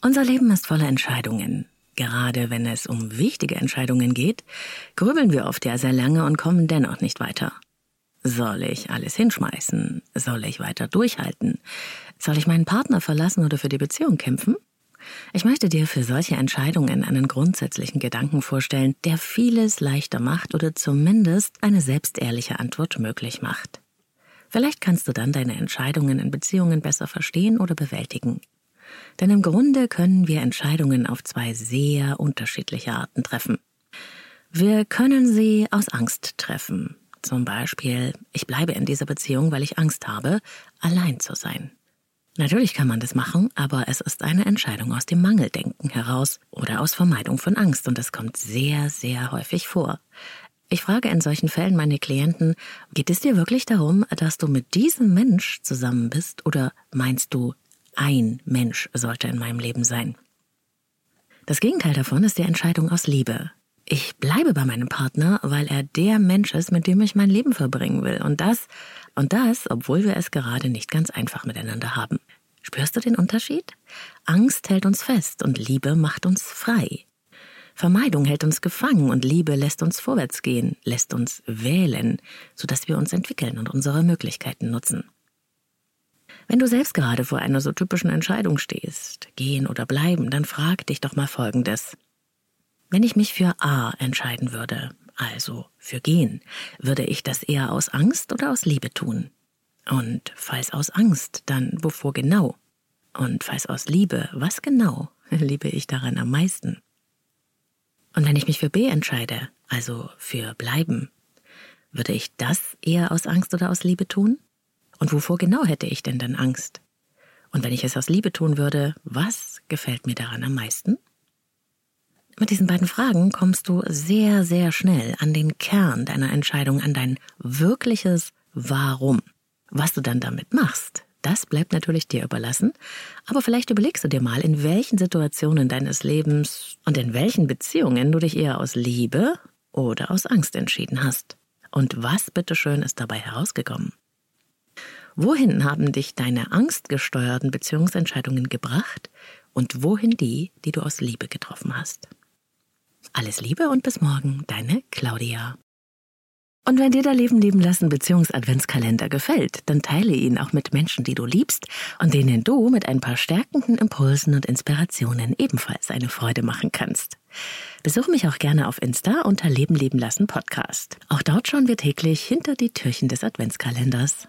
Unser Leben ist voller Entscheidungen. Gerade wenn es um wichtige Entscheidungen geht, grübeln wir oft ja sehr lange und kommen dennoch nicht weiter. Soll ich alles hinschmeißen? Soll ich weiter durchhalten? Soll ich meinen Partner verlassen oder für die Beziehung kämpfen? Ich möchte dir für solche Entscheidungen einen grundsätzlichen Gedanken vorstellen, der vieles leichter macht oder zumindest eine selbstehrliche Antwort möglich macht. Vielleicht kannst du dann deine Entscheidungen in Beziehungen besser verstehen oder bewältigen. Denn im Grunde können wir Entscheidungen auf zwei sehr unterschiedliche Arten treffen. Wir können sie aus Angst treffen. Zum Beispiel, ich bleibe in dieser Beziehung, weil ich Angst habe, allein zu sein. Natürlich kann man das machen, aber es ist eine Entscheidung aus dem Mangeldenken heraus oder aus Vermeidung von Angst und das kommt sehr, sehr häufig vor. Ich frage in solchen Fällen meine Klienten, geht es dir wirklich darum, dass du mit diesem Mensch zusammen bist oder meinst du, ein Mensch sollte in meinem Leben sein. Das Gegenteil davon ist die Entscheidung aus Liebe. Ich bleibe bei meinem Partner, weil er der Mensch ist, mit dem ich mein Leben verbringen will. Und das, und das, obwohl wir es gerade nicht ganz einfach miteinander haben. Spürst du den Unterschied? Angst hält uns fest und Liebe macht uns frei. Vermeidung hält uns gefangen und Liebe lässt uns vorwärts gehen, lässt uns wählen, sodass wir uns entwickeln und unsere Möglichkeiten nutzen. Wenn du selbst gerade vor einer so typischen Entscheidung stehst, gehen oder bleiben, dann frag dich doch mal Folgendes. Wenn ich mich für A entscheiden würde, also für gehen, würde ich das eher aus Angst oder aus Liebe tun? Und falls aus Angst, dann wovor genau? Und falls aus Liebe, was genau liebe ich daran am meisten? Und wenn ich mich für B entscheide, also für bleiben, würde ich das eher aus Angst oder aus Liebe tun? Und wovor genau hätte ich denn dann Angst? Und wenn ich es aus Liebe tun würde, was gefällt mir daran am meisten? Mit diesen beiden Fragen kommst du sehr, sehr schnell an den Kern deiner Entscheidung, an dein wirkliches Warum. Was du dann damit machst, das bleibt natürlich dir überlassen, aber vielleicht überlegst du dir mal, in welchen Situationen deines Lebens und in welchen Beziehungen du dich eher aus Liebe oder aus Angst entschieden hast. Und was bitteschön ist dabei herausgekommen? Wohin haben dich deine angstgesteuerten Beziehungsentscheidungen gebracht und wohin die, die du aus Liebe getroffen hast? Alles Liebe und bis morgen, deine Claudia. Und wenn dir der Leben leben lassen Beziehungsadventskalender gefällt, dann teile ihn auch mit Menschen, die du liebst und denen du mit ein paar stärkenden Impulsen und Inspirationen ebenfalls eine Freude machen kannst. Besuch mich auch gerne auf Insta unter Leben leben lassen Podcast. Auch dort schauen wir täglich hinter die Türchen des Adventskalenders.